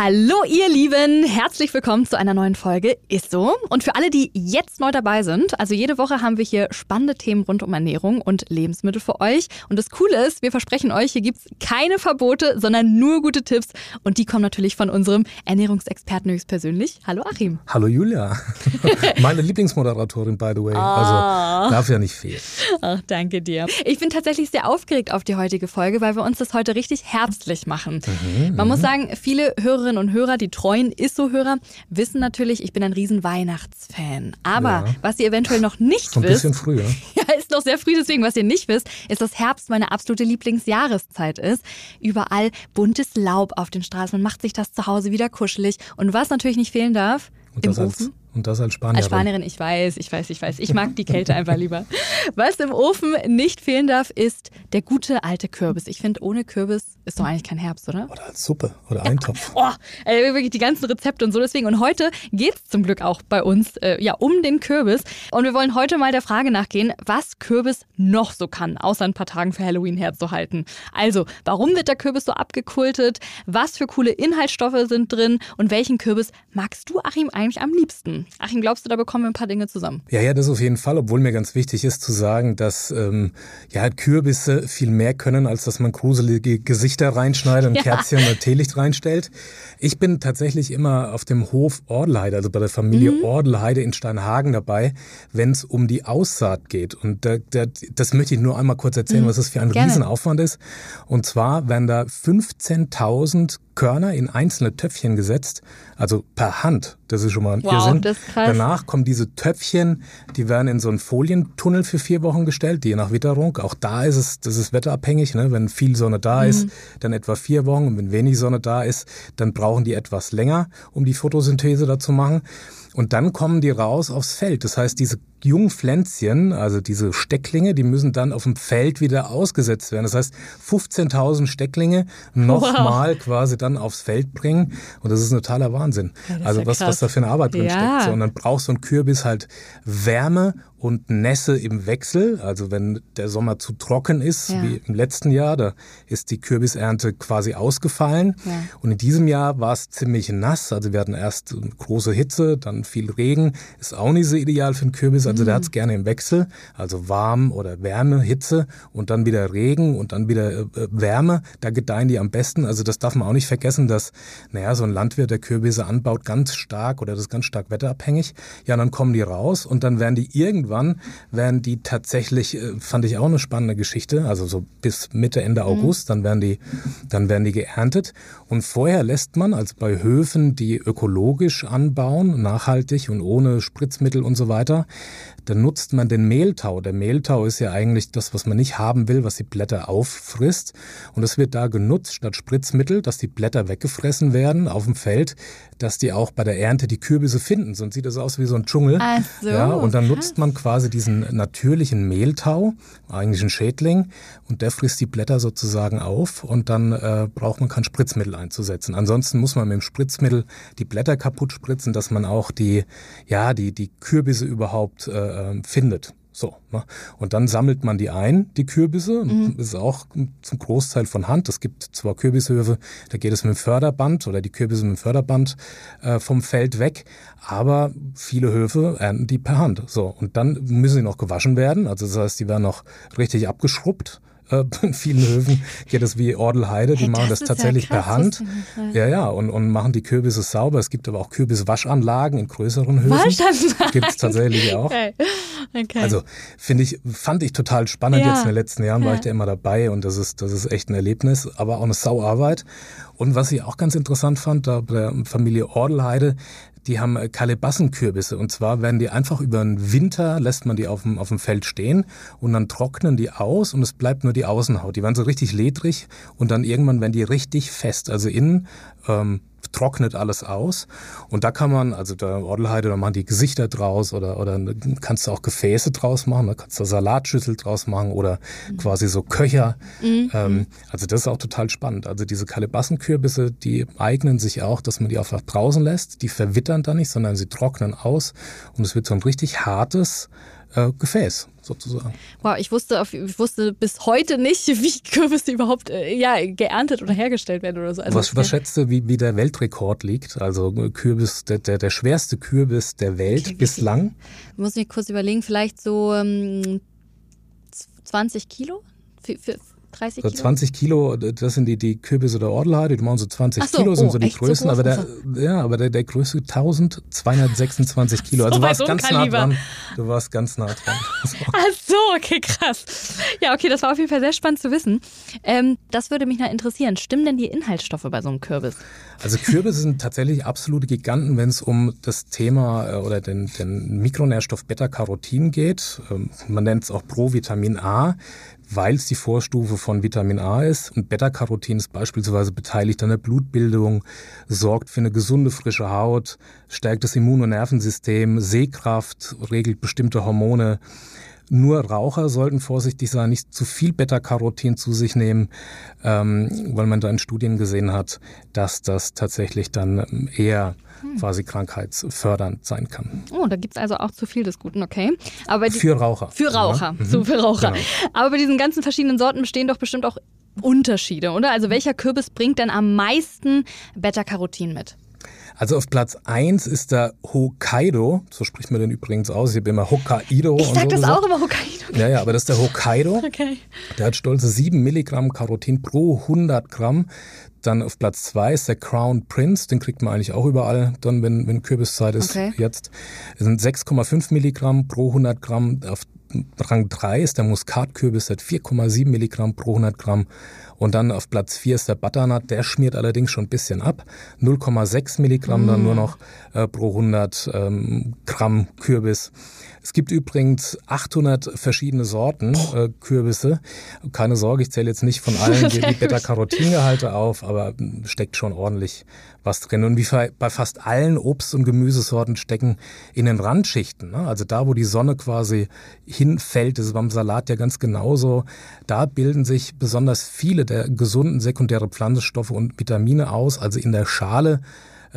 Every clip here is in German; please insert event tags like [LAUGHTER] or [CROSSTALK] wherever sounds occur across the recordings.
Hallo ihr Lieben, herzlich willkommen zu einer neuen Folge Ist so. Und für alle, die jetzt neu dabei sind, also jede Woche haben wir hier spannende Themen rund um Ernährung und Lebensmittel für euch. Und das Coole ist, wir versprechen euch, hier gibt es keine Verbote, sondern nur gute Tipps. Und die kommen natürlich von unserem Ernährungsexperten höchstpersönlich. Hallo Achim. Hallo Julia. [LAUGHS] Meine Lieblingsmoderatorin, by the way. Also darf ja nicht fehlen. Ach, danke dir. Ich bin tatsächlich sehr aufgeregt auf die heutige Folge, weil wir uns das heute richtig herbstlich machen. Mhm, Man muss sagen, viele Hörerinnen Hörerinnen und Hörer, die treuen Isso-Hörer, wissen natürlich, ich bin ein riesen Weihnachtsfan. Aber ja. was ihr eventuell noch nicht Ein wisst. Ein bisschen früher. [LAUGHS] Ja, ist noch sehr früh, deswegen, was ihr nicht wisst, ist, dass Herbst meine absolute Lieblingsjahreszeit ist. Überall buntes Laub auf den Straßen. Man macht sich das zu Hause wieder kuschelig. Und was natürlich nicht fehlen darf, im Ofen. Und das als Spanierin. Als Spanierin, ich weiß, ich weiß, ich weiß. Ich mag die Kälte einfach lieber. Was im Ofen nicht fehlen darf, ist der gute alte Kürbis. Ich finde, ohne Kürbis ist doch eigentlich kein Herbst, oder? Oder als Suppe oder Eintopf. oh, äh, wirklich die ganzen Rezepte und so. Deswegen. Und heute geht es zum Glück auch bei uns äh, ja um den Kürbis. Und wir wollen heute mal der Frage nachgehen, was Kürbis noch so kann, außer ein paar Tagen für Halloween herzuhalten. Also, warum wird der Kürbis so abgekultet? Was für coole Inhaltsstoffe sind drin? Und welchen Kürbis magst du, Achim, eigentlich am liebsten? Achim, glaubst du, da bekommen wir ein paar Dinge zusammen? Ja, ja, das auf jeden Fall, obwohl mir ganz wichtig ist zu sagen, dass ähm, ja, Kürbisse viel mehr können, als dass man gruselige Gesichter reinschneidet und [LAUGHS] ja. Kerzchen oder Teelicht reinstellt. Ich bin tatsächlich immer auf dem Hof Ordelheide, also bei der Familie mhm. Ordelheide in Steinhagen dabei, wenn es um die Aussaat geht. Und da, da, das möchte ich nur einmal kurz erzählen, mhm. was das für ein Gerne. Riesenaufwand ist. Und zwar werden da 15.000 Körner in einzelne Töpfchen gesetzt, also per Hand. Das ist schon mal ein wow, Irrsinn. Das ist krass. Danach kommen diese Töpfchen, die werden in so einen Folientunnel für vier Wochen gestellt, je nach Witterung. Auch da ist es, das ist wetterabhängig. Ne? Wenn viel Sonne da mhm. ist, dann etwa vier Wochen. Und wenn wenig Sonne da ist, dann brauchen die etwas länger, um die Photosynthese da zu machen. Und dann kommen die raus aufs Feld. Das heißt, diese jungen Pflänzchen, also diese Stecklinge, die müssen dann auf dem Feld wieder ausgesetzt werden. Das heißt, 15.000 Stecklinge nochmal wow. quasi dann aufs Feld bringen. Und das ist ein totaler Wahnsinn. Ja, also ja was, was da für eine Arbeit drin ja. steckt. So, und dann braucht so ein Kürbis halt Wärme und Nässe im Wechsel. Also wenn der Sommer zu trocken ist, ja. wie im letzten Jahr, da ist die Kürbisernte quasi ausgefallen. Ja. Und in diesem Jahr war es ziemlich nass. Also wir hatten erst große Hitze, dann viel Regen. Ist auch nicht so ideal für einen Kürbis. Also mhm. der hat es gerne im Wechsel. Also warm oder Wärme, Hitze und dann wieder Regen und dann wieder äh, äh, Wärme. Da gedeihen die am besten. Also das darf man auch nicht vergessen, dass, naja, so ein Landwirt, der Kürbisse anbaut, ganz stark oder das ist ganz stark wetterabhängig. Ja, dann kommen die raus und dann werden die irgendwann irgendwann werden die tatsächlich, äh, fand ich auch eine spannende Geschichte, also so bis Mitte, Ende mhm. August, dann werden die, dann werden die geerntet. Und vorher lässt man, also bei Höfen, die ökologisch anbauen, nachhaltig und ohne Spritzmittel und so weiter, dann nutzt man den Mehltau. Der Mehltau ist ja eigentlich das, was man nicht haben will, was die Blätter auffrisst. Und es wird da genutzt statt Spritzmittel, dass die Blätter weggefressen werden auf dem Feld, dass die auch bei der Ernte die Kürbisse finden. Sonst sieht das aus wie so ein Dschungel. Ach so, ja, und dann nutzt man quasi diesen natürlichen Mehltau, eigentlich ein Schädling, und der frisst die Blätter sozusagen auf und dann äh, braucht man kein Spritzmittel einzusetzen. Ansonsten muss man mit dem Spritzmittel die Blätter kaputt spritzen, dass man auch die, ja, die, die Kürbisse überhaupt äh, findet. So, ne? Und dann sammelt man die ein, die Kürbisse. Mhm. Das ist auch zum Großteil von Hand. Es gibt zwar Kürbishöfe, da geht es mit dem Förderband oder die Kürbisse mit dem Förderband äh, vom Feld weg, aber viele Höfe ernten die per Hand. So, und dann müssen sie noch gewaschen werden. Also das heißt, die werden noch richtig abgeschrubbt äh, in [LAUGHS] vielen Höfen geht es wie Ordelheide, die hey, machen das, das tatsächlich ja krass, per Hand. Ja, ja, und, und machen die Kürbisse sauber. Es gibt aber auch Kürbiswaschanlagen in größeren Höfen. Waschanlagen? Gibt es tatsächlich auch. Okay. Okay. Also finde ich, fand ich total spannend. Ja. Jetzt in den letzten Jahren war ich da immer dabei und das ist, das ist echt ein Erlebnis, aber auch eine Sauarbeit. Und was ich auch ganz interessant fand, da bei der Familie Ordelheide, die haben äh, Kalebassenkürbisse. Und zwar werden die einfach über den Winter, lässt man die auf dem, auf dem Feld stehen und dann trocknen die aus und es bleibt nur die Außenhaut. Die werden so richtig ledrig und dann irgendwann werden die richtig fest. Also innen ähm, trocknet alles aus. Und da kann man, also der Ordelheide, da machen die Gesichter draus oder, oder kannst du auch Gefäße draus machen, da kannst du Salatschüssel draus machen oder mhm. quasi so Köcher. Mhm. Ähm, also das ist auch total spannend. Also diese Kalebassenkürbisse, die eignen sich auch, dass man die einfach draußen lässt. Die verwittern dann nicht, sondern sie trocknen aus und es wird so ein richtig hartes äh, Gefäß sozusagen. Wow, ich wusste, auf, ich wusste bis heute nicht, [LAUGHS] wie Kürbisse überhaupt äh, ja, geerntet oder hergestellt werden oder so. Also was, was schätzt du, wie, wie der Weltrekord liegt? Also Kürbis, der, der, der schwerste Kürbis der Welt okay, bislang? Ich muss mich kurz überlegen, vielleicht so ähm, 20 Kilo? Für, für 30 Kilo? So 20 Kilo, das sind die, die Kürbisse der Ordelheide, die machen so 20 so, Kilo, sind oh, so die größten, so aber der, ja, aber der, der größte 1226 Kilo. Also so, du warst ganz nah dran. Du warst ganz nah dran. [LAUGHS] Ach so, okay, krass. Ja, okay, das war auf jeden Fall sehr spannend zu wissen. Ähm, das würde mich noch interessieren. Stimmen denn die Inhaltsstoffe bei so einem Kürbis? Also Kürbisse sind tatsächlich absolute Giganten, wenn es um das Thema äh, oder den, den Mikronährstoff Beta-Carotin geht. Ähm, man nennt es auch Provitamin A weil es die Vorstufe von Vitamin A ist. Und Beta-Carotin ist beispielsweise beteiligt an der Blutbildung, sorgt für eine gesunde, frische Haut, stärkt das Immun- und Nervensystem, Sehkraft, regelt bestimmte Hormone. Nur Raucher sollten vorsichtig sein, nicht zu viel Beta-Carotin zu sich nehmen, ähm, weil man da in Studien gesehen hat, dass das tatsächlich dann eher hm. Quasi krankheitsfördernd sein kann. Oh, da gibt es also auch zu viel des Guten, okay. Aber für Raucher. Für Raucher, ja. so für Raucher. Genau. Aber bei diesen ganzen verschiedenen Sorten bestehen doch bestimmt auch Unterschiede, oder? Also welcher Kürbis bringt denn am meisten Beta-Carotin mit? Also auf Platz 1 ist der Hokkaido, so spricht man den übrigens aus, ich habe immer Hokkaido. Ich sage so das gesagt. auch immer Hokkaido. Ja, ja, aber das ist der Hokkaido. Okay. Der hat stolze 7 Milligramm Carotin pro 100 Gramm. Dann auf Platz 2 ist der Crown Prince, den kriegt man eigentlich auch überall, dann wenn, wenn Kürbiszeit ist okay. jetzt. Es sind 6,5 Milligramm pro 100 Gramm. Auf Rang 3 ist der Muskatkürbis, der hat 4,7 Milligramm pro 100 Gramm. Und dann auf Platz 4 ist der Butternut, der schmiert allerdings schon ein bisschen ab. 0,6 Milligramm mm. dann nur noch äh, pro 100 ähm, Gramm Kürbis. Es gibt übrigens 800 verschiedene Sorten äh, Kürbisse. Keine Sorge, ich zähle jetzt nicht von allen [LAUGHS] die, Beta-Carotin-Gehalte auf, aber steckt schon ordentlich was drin. Und wie bei fast allen Obst- und Gemüsesorten stecken in den Randschichten, ne? also da, wo die Sonne quasi hinfällt, das ist beim Salat ja ganz genauso, da bilden sich besonders viele der gesunden sekundäre Pflanzenstoffe und Vitamine aus, also in der Schale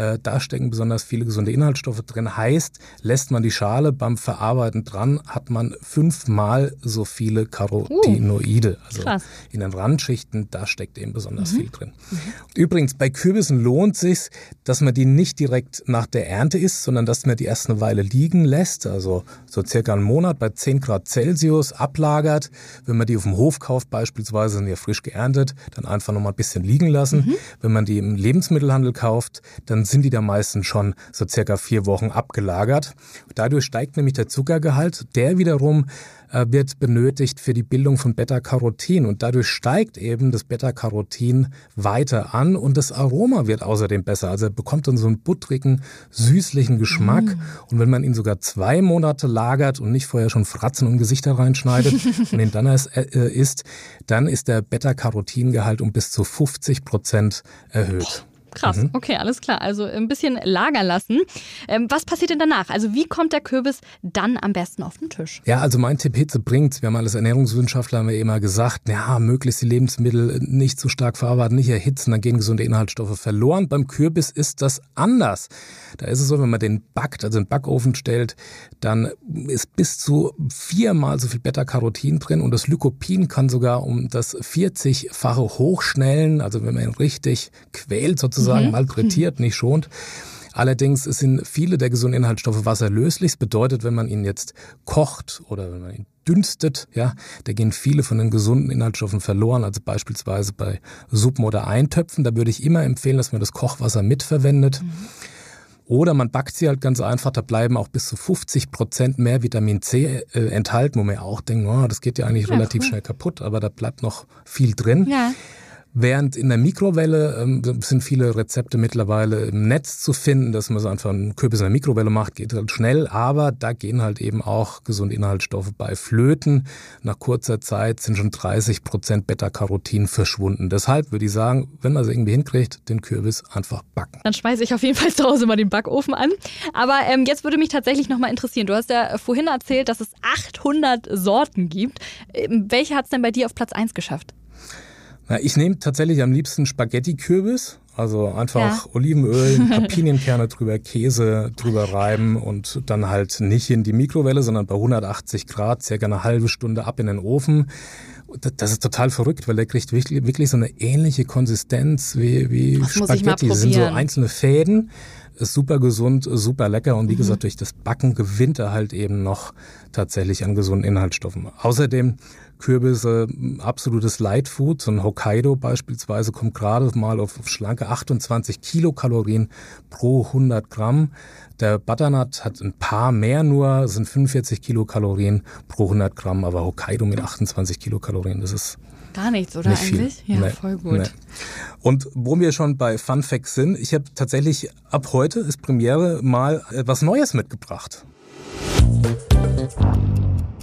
äh, da stecken besonders viele gesunde Inhaltsstoffe drin. Heißt, lässt man die Schale beim Verarbeiten dran, hat man fünfmal so viele Carotinoide. Uh, also krass. in den Randschichten, da steckt eben besonders mhm. viel drin. Mhm. Übrigens, bei Kürbissen lohnt sich, dass man die nicht direkt nach der Ernte isst, sondern dass man die erst eine Weile liegen lässt, also so circa einen Monat bei 10 Grad Celsius ablagert. Wenn man die auf dem Hof kauft, beispielsweise sind ja frisch geerntet, dann einfach noch mal ein bisschen liegen lassen. Mhm. Wenn man die im Lebensmittelhandel kauft, dann dann sind die da meistens schon so circa vier Wochen abgelagert. Dadurch steigt nämlich der Zuckergehalt, der wiederum äh, wird benötigt für die Bildung von Beta-Carotin und dadurch steigt eben das Beta-Carotin weiter an und das Aroma wird außerdem besser. Also er bekommt dann so einen buttrigen, süßlichen Geschmack mm. und wenn man ihn sogar zwei Monate lagert und nicht vorher schon Fratzen und Gesichter reinschneidet [LAUGHS] und ihn dann erst äh, isst, dann ist der Beta-Carotin-Gehalt um bis zu 50 Prozent erhöht. Krass, mhm. okay, alles klar. Also ein bisschen lagern lassen. Ähm, was passiert denn danach? Also wie kommt der Kürbis dann am besten auf den Tisch? Ja, also mein Tipp, Hitze bringt. Wir haben als Ernährungswissenschaftler haben wir immer gesagt, ja, möglichst die Lebensmittel nicht zu stark verarbeiten, nicht erhitzen, dann gehen gesunde Inhaltsstoffe verloren. Beim Kürbis ist das anders. Da ist es so, wenn man den backt, also in den Backofen stellt, dann ist bis zu viermal so viel Beta-Carotin drin und das Lycopin kann sogar um das 40-fache hochschnellen. Also wenn man ihn richtig quält sozusagen, sozusagen mhm. malträtiert, nicht schont. Allerdings sind viele der gesunden Inhaltsstoffe wasserlöslich. Das bedeutet, wenn man ihn jetzt kocht oder wenn man ihn dünstet, ja, da gehen viele von den gesunden Inhaltsstoffen verloren. Also beispielsweise bei Suppen oder Eintöpfen. Da würde ich immer empfehlen, dass man das Kochwasser mitverwendet. Mhm. Oder man backt sie halt ganz einfach, da bleiben auch bis zu 50 Prozent mehr Vitamin C äh, enthalten, wo man ja auch denkt, oh, das geht ja eigentlich ja, relativ cool. schnell kaputt, aber da bleibt noch viel drin. Ja. Während in der Mikrowelle ähm, sind viele Rezepte mittlerweile im Netz zu finden, dass man so einfach einen Kürbis in der Mikrowelle macht, geht halt schnell, aber da gehen halt eben auch gesunde Inhaltsstoffe bei flöten. Nach kurzer Zeit sind schon 30 Prozent Beta-Carotin verschwunden. Deshalb würde ich sagen, wenn man es irgendwie hinkriegt, den Kürbis einfach backen. Dann schmeiße ich auf jeden Fall zu Hause mal den Backofen an. Aber ähm, jetzt würde mich tatsächlich nochmal interessieren. Du hast ja vorhin erzählt, dass es 800 Sorten gibt. Ähm, welche hat es denn bei dir auf Platz 1 geschafft? Na, ich nehme tatsächlich am liebsten Spaghetti-Kürbis. Also einfach ja. Olivenöl, [LAUGHS] Pinienkerne drüber, Käse drüber reiben und dann halt nicht in die Mikrowelle, sondern bei 180 Grad circa eine halbe Stunde ab in den Ofen. Das ist total verrückt, weil der kriegt wirklich, wirklich so eine ähnliche Konsistenz wie, wie das Spaghetti. Das sind so einzelne Fäden. Ist super gesund, super lecker und wie mhm. gesagt, durch das Backen gewinnt er halt eben noch tatsächlich an gesunden Inhaltsstoffen. Außerdem Kürbisse absolutes Lightfood. So ein Hokkaido beispielsweise kommt gerade mal auf, auf schlanke 28 Kilokalorien pro 100 Gramm. Der Butternut hat ein paar mehr nur, sind 45 Kilokalorien pro 100 Gramm, aber Hokkaido mit 28 Kilokalorien, das ist Gar nichts, oder nicht eigentlich? Viel. Ja, nee, voll gut. Nee. Und wo wir schon bei Fun Facts sind, ich habe tatsächlich ab heute ist Premiere mal was Neues mitgebracht.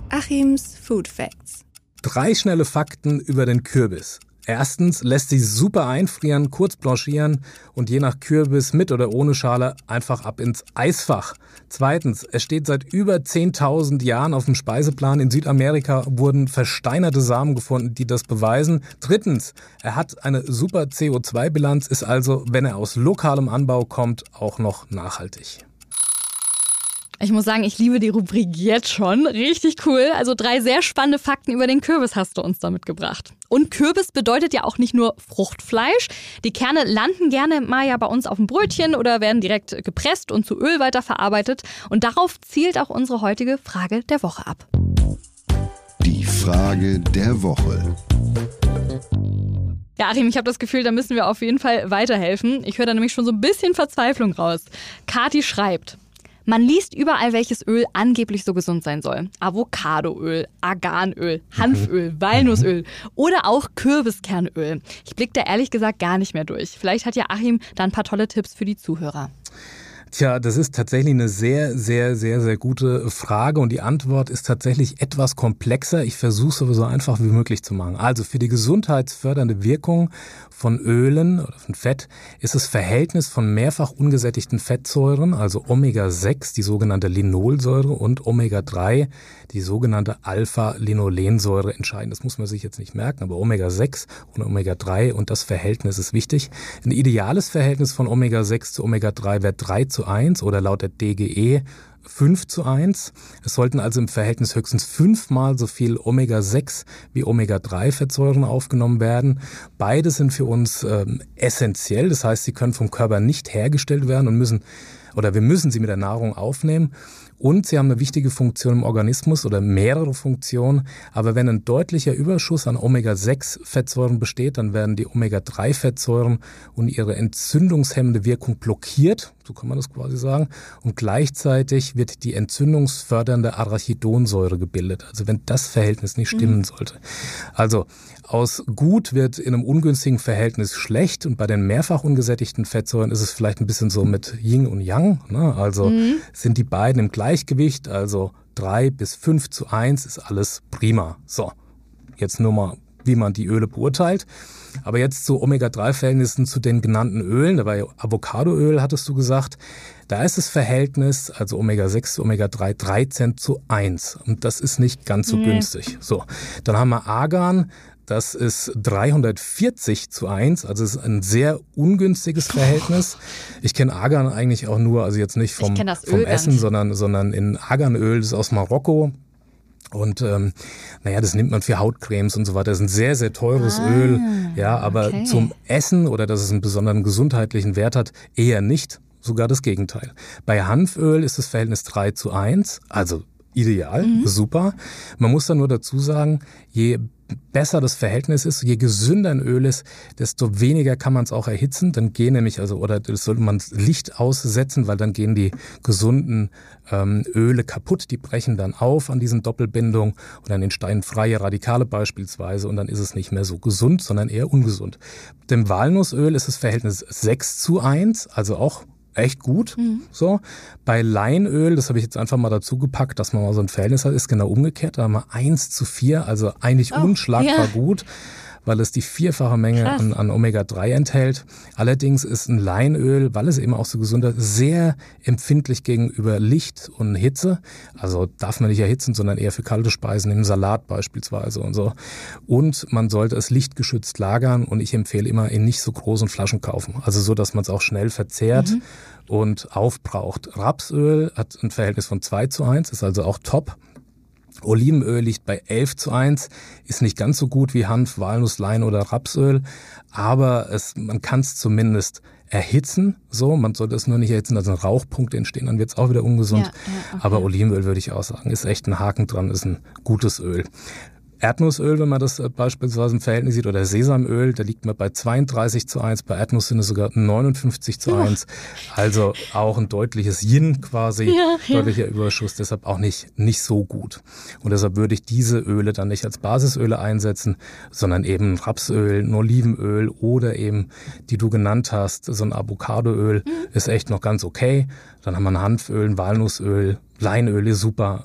Achims Food Facts. Drei schnelle Fakten über den Kürbis. Erstens lässt sich super einfrieren, kurz blanchieren und je nach Kürbis mit oder ohne Schale einfach ab ins Eisfach. Zweitens, es steht seit über 10.000 Jahren auf dem Speiseplan. In Südamerika wurden versteinerte Samen gefunden, die das beweisen. Drittens, er hat eine super CO2-Bilanz, ist also, wenn er aus lokalem Anbau kommt, auch noch nachhaltig. Ich muss sagen, ich liebe die Rubrik jetzt schon. Richtig cool. Also drei sehr spannende Fakten über den Kürbis hast du uns da mitgebracht. Und Kürbis bedeutet ja auch nicht nur Fruchtfleisch. Die Kerne landen gerne mal ja bei uns auf dem Brötchen oder werden direkt gepresst und zu Öl weiterverarbeitet. Und darauf zielt auch unsere heutige Frage der Woche ab. Die Frage der Woche. Ja, Achim, ich habe das Gefühl, da müssen wir auf jeden Fall weiterhelfen. Ich höre da nämlich schon so ein bisschen Verzweiflung raus. Kati schreibt. Man liest überall, welches Öl angeblich so gesund sein soll. Avocadoöl, Arganöl, Hanföl, mhm. Walnussöl oder auch Kürbiskernöl. Ich blicke da ehrlich gesagt gar nicht mehr durch. Vielleicht hat ja Achim da ein paar tolle Tipps für die Zuhörer. Tja, das ist tatsächlich eine sehr, sehr, sehr, sehr gute Frage und die Antwort ist tatsächlich etwas komplexer. Ich versuche es aber so einfach wie möglich zu machen. Also für die gesundheitsfördernde Wirkung von Ölen oder von Fett ist das Verhältnis von mehrfach ungesättigten Fettsäuren, also Omega-6, die sogenannte Linolsäure und Omega-3, die sogenannte Alpha-Linolensäure entscheidend. Das muss man sich jetzt nicht merken, aber Omega-6 und Omega-3 und das Verhältnis ist wichtig. Ein ideales Verhältnis von Omega-6 zu Omega-3 wäre 3 zu 1 oder laut der DGE 5 zu 1. Es sollten also im Verhältnis höchstens fünfmal so viel Omega-6 wie Omega-3-Fettsäuren aufgenommen werden. Beide sind für uns ähm, essentiell, das heißt, sie können vom Körper nicht hergestellt werden und müssen oder wir müssen sie mit der Nahrung aufnehmen. Und sie haben eine wichtige Funktion im Organismus oder mehrere Funktionen. Aber wenn ein deutlicher Überschuss an Omega-6-Fettsäuren besteht, dann werden die Omega-3-Fettsäuren und ihre entzündungshemmende Wirkung blockiert so kann man das quasi sagen. Und gleichzeitig wird die entzündungsfördernde Arachidonsäure gebildet. Also wenn das Verhältnis nicht stimmen mhm. sollte. Also aus gut wird in einem ungünstigen Verhältnis schlecht und bei den mehrfach ungesättigten Fettsäuren ist es vielleicht ein bisschen so mit Yin und Yang. Ne? Also mhm. sind die beiden im Gleichgewicht, also drei bis fünf zu eins ist alles prima. So, jetzt nur mal, wie man die Öle beurteilt. Aber jetzt zu Omega-3-Verhältnissen zu den genannten Ölen, dabei Avocadoöl hattest du gesagt, da ist das Verhältnis, also Omega-6 zu Omega-3, 13 zu 1. Und das ist nicht ganz so nee. günstig. So, dann haben wir Argan, das ist 340 zu 1, also es ist ein sehr ungünstiges [LAUGHS] Verhältnis. Ich kenne Argan eigentlich auch nur, also jetzt nicht vom, vom Essen, sondern, sondern in Arganöl, das ist aus Marokko. Und ähm, naja, das nimmt man für Hautcremes und so weiter. Das ist ein sehr, sehr teures ah, Öl. Ja, aber okay. zum Essen oder dass es einen besonderen gesundheitlichen Wert hat, eher nicht. Sogar das Gegenteil. Bei Hanföl ist das Verhältnis 3 zu 1, also ideal, mhm. super. Man muss dann nur dazu sagen, je besser das Verhältnis ist, je gesünder ein Öl ist, desto weniger kann man es auch erhitzen. Dann gehen nämlich, also, oder das sollte man Licht aussetzen, weil dann gehen die gesunden ähm, Öle kaputt, die brechen dann auf an diesen Doppelbindungen und dann entstehen freie Radikale beispielsweise und dann ist es nicht mehr so gesund, sondern eher ungesund. Dem Walnussöl ist das Verhältnis 6 zu 1, also auch echt gut. Mhm. So. Bei Leinöl, das habe ich jetzt einfach mal dazu gepackt, dass man mal so ein Verhältnis hat, ist genau umgekehrt. Da haben wir 1 zu 4, also eigentlich oh, unschlagbar ja. gut weil es die vierfache Menge an, an Omega-3 enthält. Allerdings ist ein Leinöl, weil es eben auch so gesund ist, sehr empfindlich gegenüber Licht und Hitze. Also darf man nicht erhitzen, sondern eher für kalte Speisen, im Salat beispielsweise und so. Und man sollte es lichtgeschützt lagern und ich empfehle immer in nicht so großen Flaschen kaufen. Also so, dass man es auch schnell verzehrt. Mhm und aufbraucht. Rapsöl hat ein Verhältnis von 2 zu 1, ist also auch top. Olivenöl liegt bei 11 zu 1, ist nicht ganz so gut wie Hanf, Walnuss, Lein oder Rapsöl, aber es, man kann es zumindest erhitzen. So, man sollte es nur nicht erhitzen, also Rauchpunkte entstehen, dann wird es auch wieder ungesund. Ja, ja, okay. Aber Olivenöl würde ich auch sagen, ist echt ein Haken dran, ist ein gutes Öl. Erdnussöl, wenn man das äh, beispielsweise im Verhältnis sieht, oder Sesamöl, da liegt man bei 32 zu 1, bei Erdnuss sind es sogar 59 zu 1. Also auch ein deutliches Yin quasi, ja, deutlicher ja. Überschuss, deshalb auch nicht, nicht so gut. Und deshalb würde ich diese Öle dann nicht als Basisöle einsetzen, sondern eben Rapsöl, ein Olivenöl oder eben, die du genannt hast, so ein Avocadoöl mhm. ist echt noch ganz okay. Dann haben wir ein Hanföl, ein Walnussöl, Leinöl ist super,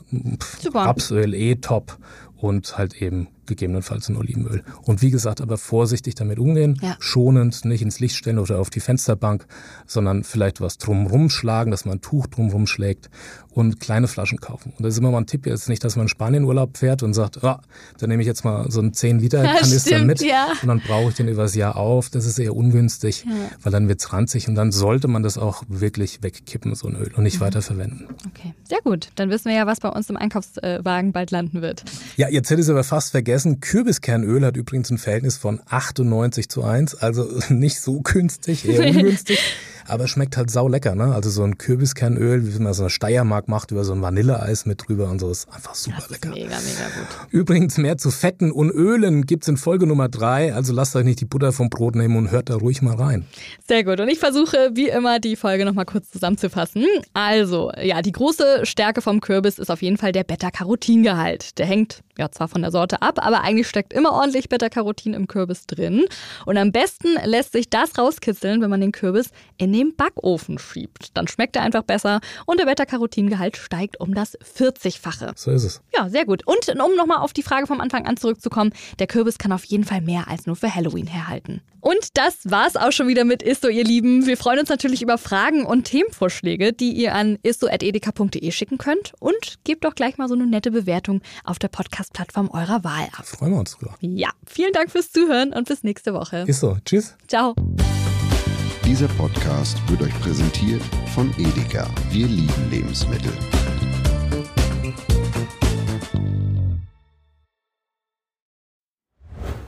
super. Rapsöl eh top und halt eben gegebenenfalls ein Olivenöl. Und wie gesagt, aber vorsichtig damit umgehen, ja. schonend, nicht ins Licht stellen oder auf die Fensterbank, sondern vielleicht was drumrum schlagen, dass man ein Tuch drumrum schlägt und kleine Flaschen kaufen. Und das ist immer mal ein Tipp jetzt nicht, dass man in Spanien Urlaub fährt und sagt, oh, dann nehme ich jetzt mal so einen 10 Liter [LAUGHS] ja, Kanister stimmt, mit ja. und dann brauche ich den übers Jahr auf. Das ist eher ungünstig, ja. weil dann wird's ranzig und dann sollte man das auch wirklich wegkippen, so ein Öl und nicht mhm. weiter verwenden. Okay, sehr gut. Dann wissen wir ja, was bei uns im Einkaufswagen bald landen wird. Ja, jetzt hätte ich es aber fast vergessen. Kürbiskerönöl hat übrigens ein Verhältnis von 98 zu 1, also [LAUGHS] nicht so günstig, eher [LAUGHS] ungünstig. Aber schmeckt halt sau lecker, ne? Also so ein Kürbiskernöl, wie man so eine Steiermark macht, über so ein Vanilleeis mit drüber und so, ist einfach super das lecker. Mega, mega gut. Übrigens, mehr zu Fetten und Ölen gibt's in Folge Nummer drei, also lasst euch nicht die Butter vom Brot nehmen und hört da ruhig mal rein. Sehr gut. Und ich versuche, wie immer, die Folge nochmal kurz zusammenzufassen. Also, ja, die große Stärke vom Kürbis ist auf jeden Fall der Beta-Carotin-Gehalt. Der hängt ja zwar von der Sorte ab, aber eigentlich steckt immer ordentlich Beta-Carotin im Kürbis drin. Und am besten lässt sich das rauskitzeln, wenn man den Kürbis in den Backofen schiebt. Dann schmeckt er einfach besser und der Beta-Carotin-Gehalt steigt um das 40-fache. So ist es. Ja, sehr gut. Und um nochmal auf die Frage vom Anfang an zurückzukommen, der Kürbis kann auf jeden Fall mehr als nur für Halloween herhalten. Und das war's auch schon wieder mit Isto, ihr Lieben. Wir freuen uns natürlich über Fragen und Themenvorschläge, die ihr an isto.edeka.de schicken könnt. Und gebt doch gleich mal so eine nette Bewertung auf der Podcast-Plattform eurer Wahl ab. Freuen wir uns drüber. Ja, vielen Dank fürs Zuhören und bis nächste Woche. Isto, tschüss. Ciao. Dieser Podcast wird euch präsentiert von Edeka. Wir lieben Lebensmittel.